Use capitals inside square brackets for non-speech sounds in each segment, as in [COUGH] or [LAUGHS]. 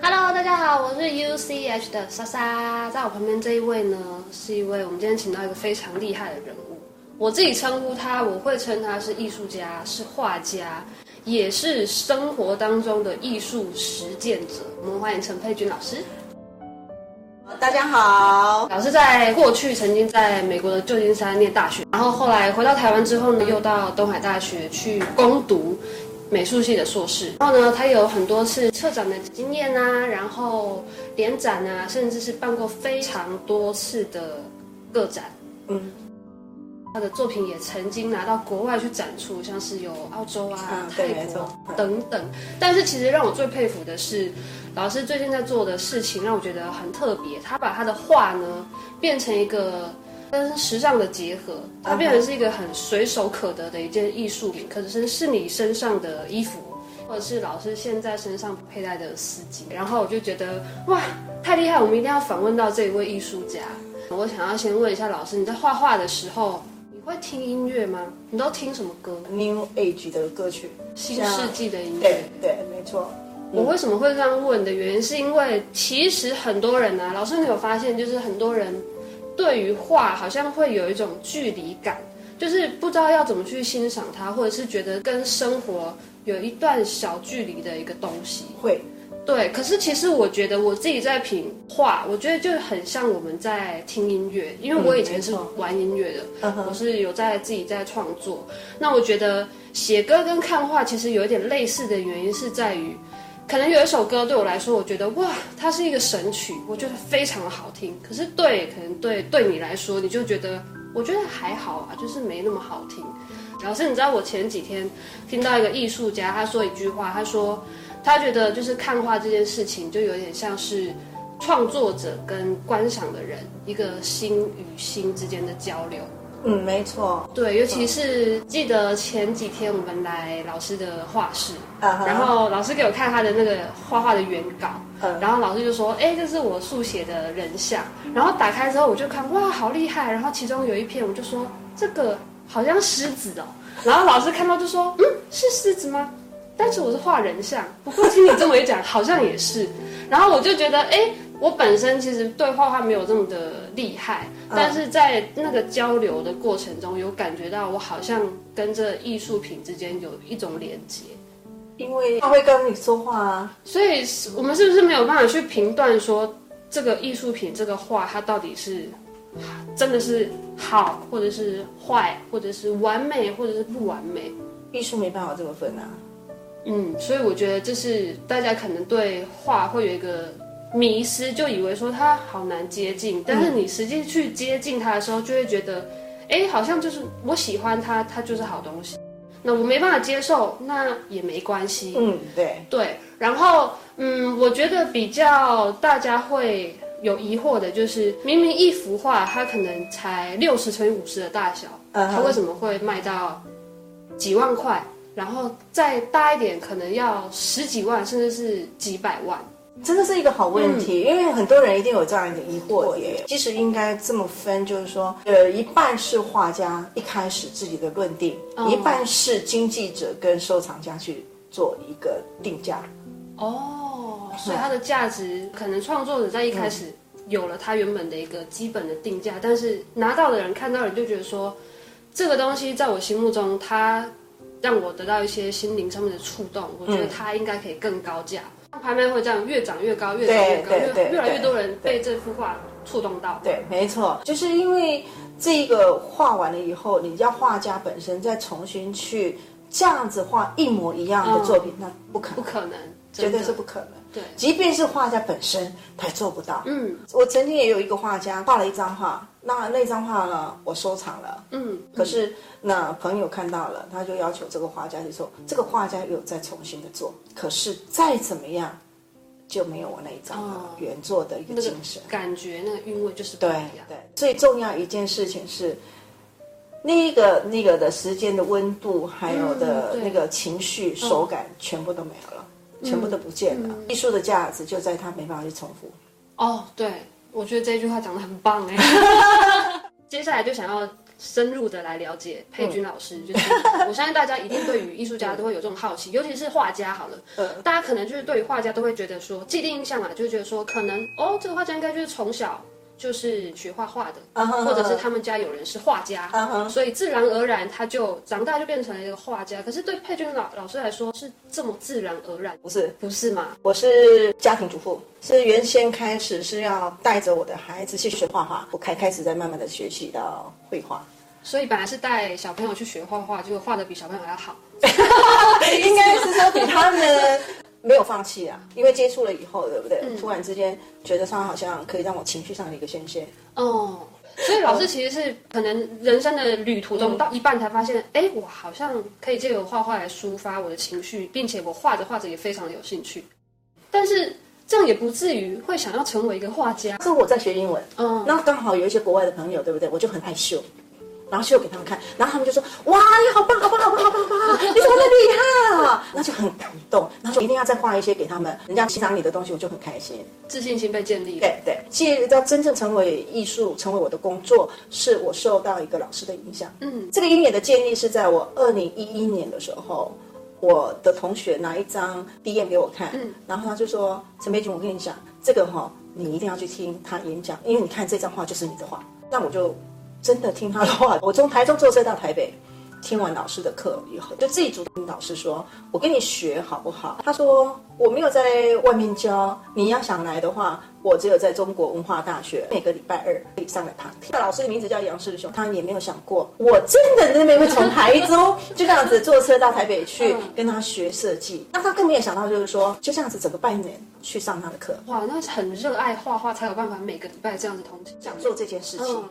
Hello，大家好，我是 UCH 的莎莎，在我旁边这一位呢，是一位我们今天请到一个非常厉害的人物，我自己称呼他，我会称他是艺术家，是画家，也是生活当中的艺术实践者。我们欢迎陈佩君老师。大家好，老师在过去曾经在美国的旧金山念大学，然后后来回到台湾之后呢，又到东海大学去攻读美术系的硕士。然后呢，他有很多次策展的经验啊，然后联展啊，甚至是办过非常多次的个展。嗯，他的作品也曾经拿到国外去展出，像是有澳洲啊、嗯、泰国等等。但是其实让我最佩服的是。老师最近在做的事情让我觉得很特别，他把他的画呢变成一个跟时尚的结合，它变成是一个很随手可得的一件艺术品，可是是你身上的衣服，或者是老师现在身上佩戴的丝巾，然后我就觉得哇，太厉害，我们一定要访问到这一位艺术家。我想要先问一下老师，你在画画的时候，你会听音乐吗？你都听什么歌？New Age 的歌曲，新世纪的音乐，对对，没错。我为什么会这样问的原因，是因为其实很多人啊，老师你有发现，就是很多人对于画好像会有一种距离感，就是不知道要怎么去欣赏它，或者是觉得跟生活有一段小距离的一个东西。会，对。可是其实我觉得我自己在品画，我觉得就很像我们在听音乐，因为我以前是玩音乐的，嗯、我是有在自己在创作。那我觉得写歌跟看画其实有一点类似的原因是在于。可能有一首歌对我来说，我觉得哇，它是一个神曲，我觉得非常的好听。可是对，可能对对你来说，你就觉得我觉得还好啊，就是没那么好听。老师，你知道我前几天听到一个艺术家他说一句话，他说他觉得就是看画这件事情，就有点像是创作者跟观赏的人一个心与心之间的交流。嗯，没错，对，尤其是记得前几天我们来老师的画室，uh -huh. 然后老师给我看他的那个画画的原稿，uh -huh. 然后老师就说：“哎，这是我速写的人像。”然后打开之后我就看，哇，好厉害！然后其中有一篇我就说：“这个好像狮子哦。”然后老师看到就说：“嗯，是狮子吗？”但是我是画人像，不过听你这么一讲，[LAUGHS] 好像也是。然后我就觉得，哎。我本身其实对画画没有这么的厉害，但是在那个交流的过程中，有感觉到我好像跟这艺术品之间有一种连接，因为他会跟你说话啊。所以，我们是不是没有办法去评断说这个艺术品、这个画它到底是真的是好，或者是坏，或者是完美，或者是不完美？艺术没办法这么分啊。嗯，所以我觉得这是大家可能对画会有一个。迷失，就以为说它好难接近，但是你实际去接近它的时候，就会觉得，哎、嗯，好像就是我喜欢它，它就是好东西。那我没办法接受，那也没关系。嗯，对对。然后，嗯，我觉得比较大家会有疑惑的就是，明明一幅画它可能才六十乘以五十的大小，它为什么会卖到几万块？然后再大一点，可能要十几万，甚至是几百万。真的是一个好问题，嗯，因为很多人一定有这样一个疑惑耶。其实应该这么分，就是说，呃，一半是画家一开始自己的论定，哦，一半是经纪者跟收藏家去做一个定价。哦，所以它的价值可能创作者在一开始有了他原本的一个基本的定价，嗯，但是拿到的人看到人就觉得说，这个东西在我心目中，它让我得到一些心灵上面的触动，我觉得它应该可以更高价。嗯拍卖会这样越涨越高，越涨越高，越越来越多人被这幅画触动到。对，没错，就是因为这个画完了以后，你要画家本身再重新去这样子画一模一样的作品，嗯、那不可能，不可能，绝对是不可能。对，即便是画家本身，他也做不到。嗯，我曾经也有一个画家画了一张画，那那张画呢，我收藏了。嗯，可是那朋友看到了，他就要求这个画家就说，这个画家有再重新的做，可是再怎么样，就没有我那一张原作的一个精神、那个、感觉，那个韵味就是不一样。对对，最重要一件事情是，那个那个的时间的温度，还有的那个情绪、嗯、手感，全部都没有了。全部都不见了，艺术的价值就在它没办法去重复。哦，对，我觉得这句话讲得很棒哎。[LAUGHS] 接下来就想要深入的来了解佩君老师，嗯、就是 [LAUGHS] 我相信大家一定对于艺术家都会有这种好奇，尤其是画家好了，嗯、大家可能就是对于画家都会觉得说既定印象啊，就觉得说可能哦，这个画家应该就是从小。就是学画画的，uh huh. 或者是他们家有人是画家，uh huh. 所以自然而然他就长大就变成了一个画家。可是对佩君老老师来说是这么自然而然？不是，不是吗？我是家庭主妇，是原先开始是要带着我的孩子去学画画，我开开始在慢慢的学习到绘画。所以本来是带小朋友去学画画，结果画的比小朋友还要好，[LAUGHS] [LAUGHS] 应该是。没有放弃啊，因为接触了以后，对不对？嗯、突然之间觉得他好像可以让我情绪上的一个宣泄。哦，所以老师其实是可能人生的旅途中到一半才发现，哎、嗯，我好像可以借由画画来抒发我的情绪，并且我画着画着也非常的有兴趣。但是这样也不至于会想要成为一个画家。是我在学英文，嗯，那刚好有一些国外的朋友，对不对？我就很害羞。然后秀给他们看，然后他们就说：“哇，你好棒，好棒，好棒，好棒，好棒！你怎么那么厉害啊？”那就很感动，然后就一定要再画一些给他们，人家欣赏你的东西，我就很开心，自信心被建立。对对，其实要真正成为艺术，成为我的工作，是我受到一个老师的影响。嗯，这个鹰眼的建立是在我二零一一年的时候，我的同学拿一张 DM 给我看，嗯，然后他就说：“陈培君，我跟你讲，这个哈，你一定要去听他演讲，因为你看这张画就是你的画。”那我就。真的听他的话，我从台中坐车到台北，听完老师的课以后，就自己主动跟老师说：“我跟你学好不好？”他说：“我没有在外面教，你要想来的话，我只有在中国文化大学每个礼拜二可以上来旁听。”那老师的名字叫杨世雄，他也没有想过，我真的那边会从台中就这样子坐车到台北去跟他学设计。那他更没有想到，就是说就这样子整个半年去上他的课。哇，那是很热爱画画才有办法每个礼拜这样子通勤，想做这件事情。嗯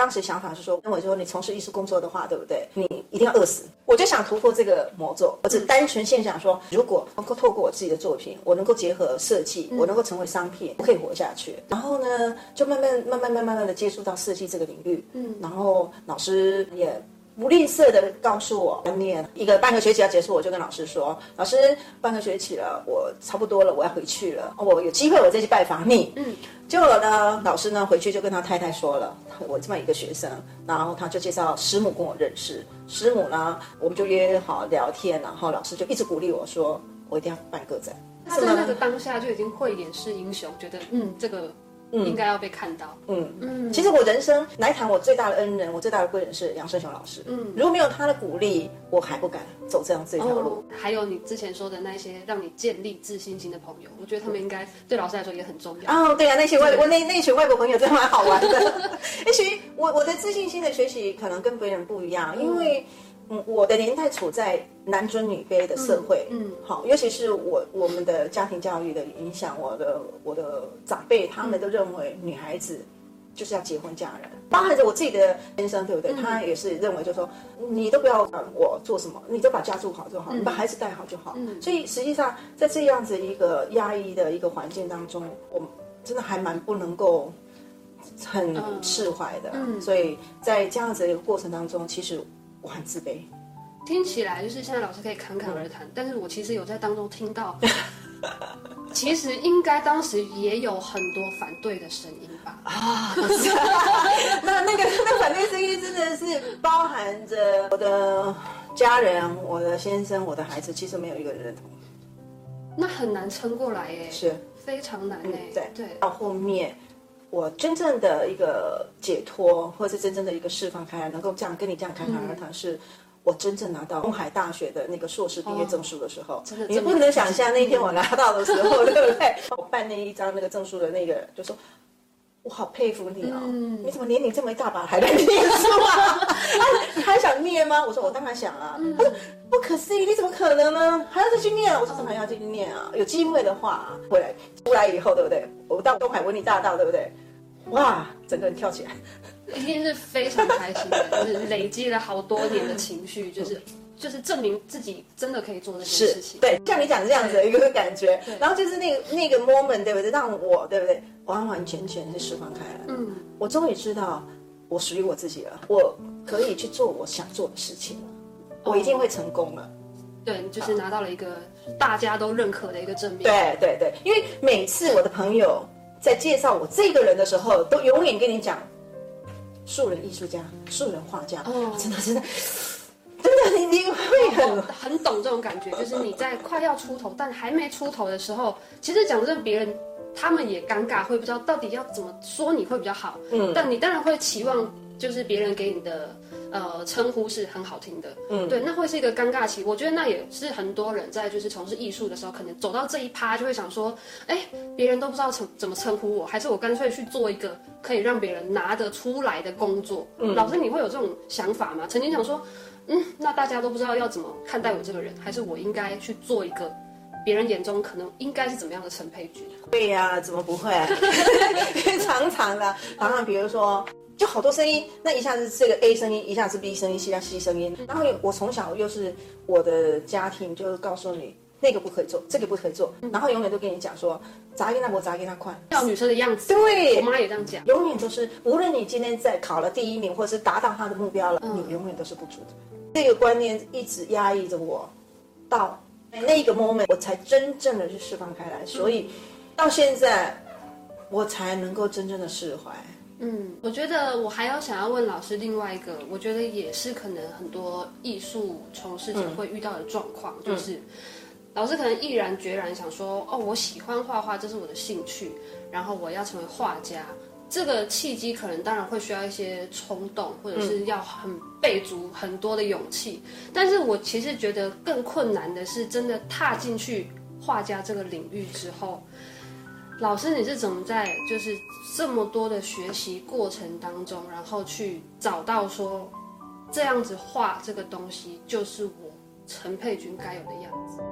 当时想法是说，那我就说你从事艺术工作的话，对不对？你一定要饿死。我就想突破这个魔咒，我只单纯现想说，如果能够透过我自己的作品，我能够结合设计，我能够成为商品，我可以活下去。然后呢，就慢慢、慢慢、慢慢、慢慢的接触到设计这个领域。嗯，然后老师也。不吝啬的告诉我，念一个半个学期要结束，我就跟老师说：“老师，半个学期了，我差不多了，我要回去了。我有机会我再去拜访你。”嗯，结果呢，老师呢回去就跟他太太说了，我这么一个学生，然后他就介绍师母跟我认识。师母呢，我们就约好聊天，然后老师就一直鼓励我说：“我一定要办个展。”他在那个当下就已经慧眼识英雄，觉得嗯这个。嗯，应该要被看到。嗯嗯，其实我人生来谈，我最大的恩人，我最大的贵人是杨胜雄老师。嗯，如果没有他的鼓励，我还不敢走这样这条路。哦，还有你之前说的那些让你建立自信心的朋友，我觉得他们应该对老师来说也很重要。哦，对啊，那些外国那那群外国朋友真的蛮好玩的。[LAUGHS] 也许我我的自信心的学习可能跟别人不一样，因为。嗯，我的年代处在男尊女卑的社会，嗯，好，尤其是我我们的家庭教育的影响，我的我的长辈他们都认为女孩子就是要结婚嫁人，包含着我自己的先生，对不对？他也是认为，就是说你都不要管我做什么，你都把家住好就好，你把孩子带好就好。嗯，所以实际上在这样子一个压抑的一个环境当中，我真的还蛮不能够很释怀的。嗯，所以在这样子一个过程当中，其实。我很自卑，听起来就是现在老师可以侃侃而谈，嗯、但是我其实有在当中听到，[LAUGHS] 其实应该当时也有很多反对的声音吧？啊，[LAUGHS] 那那个那反对声音真的是包含着我的家人、我的先生、我的孩子，其实没有一个人认同，那很难撑过来耶，是非常难耶、嗯。对对，到后面。我真正的一个解脱，或者是真正的一个释放开来，能够这样跟你这样侃侃而谈，是我真正拿到东海大学的那个硕士毕业证书的时候。真的，你不能想象那天我拿到的时候，[LAUGHS] 对不对？我办那一张那个证书的那个人就说：“我好佩服你哦，你怎么年龄这么一大把还在念书啊？[LAUGHS] 你还想念吗？”我说：“我当然想啊。”他说：“不可思议，你怎么可能呢？还要再去念？”我说：“怎么还要继续念啊？有机会的话，回来出来以后，对不对？我到东海文理大道，对不对？”哇，整个人跳起来，一定是非常开心的，就是累积了好多年的情绪，就是就是证明自己真的可以做这件事情。对，像你讲这样子的一个感觉，然后就是那个那个 moment，对不对？让我对不对，完完全全的释放开来。嗯，我终于知道我属于我自己了，我可以去做我想做的事情了，我一定会成功了。对，就是拿到了一个大家都认可的一个证明。对对对，因为每次我的朋友。在介绍我这个人的时候，都永远跟你讲，素人艺术家、素人画家，哦，真的真的。真的，你你会很很懂这种感觉，就是你在快要出头，但还没出头的时候，其实讲真，别人他们也尴尬，会不知道到底要怎么说你会比较好。嗯，但你当然会期望，就是别人给你的呃称呼是很好听的。嗯，对，那会是一个尴尬期。我觉得那也是很多人在就是从事艺术的时候，可能走到这一趴就会想说，哎，别人都不知道怎怎么称呼我，还是我干脆去做一个可以让别人拿得出来的工作。嗯，老师，你会有这种想法吗？曾经想说。嗯，那大家都不知道要怎么看待我这个人，还是我应该去做一个别人眼中可能应该是怎么样的陈佩君？对呀、啊，怎么不会？[LAUGHS] 常常的，常常比如说，就好多声音，那一下子这个 A 声音，一下子 B 声音，一下 C 声音。然后我从小又是我的家庭，就是告诉你那个不可以做，这个不可以做，然后永远都跟你讲说，砸给他我砸给他快，要女生的样子。对，我妈也这样讲，永远都是，无论你今天在考了第一名，或者是达到他的目标了，嗯、你永远都是不足的。这个观念一直压抑着我，到那个 moment 我才真正的去释放开来，所以到现在我才能够真正的释怀。嗯，我觉得我还要想要问老师另外一个，我觉得也是可能很多艺术从事者会遇到的状况，嗯、就是老师可能毅然决然想说，哦，我喜欢画画，这是我的兴趣，然后我要成为画家。这个契机可能当然会需要一些冲动，或者是要很备足很多的勇气。嗯、但是我其实觉得更困难的是，真的踏进去画家这个领域之后，老师你是怎么在就是这么多的学习过程当中，然后去找到说这样子画这个东西就是我陈佩君该有的样子？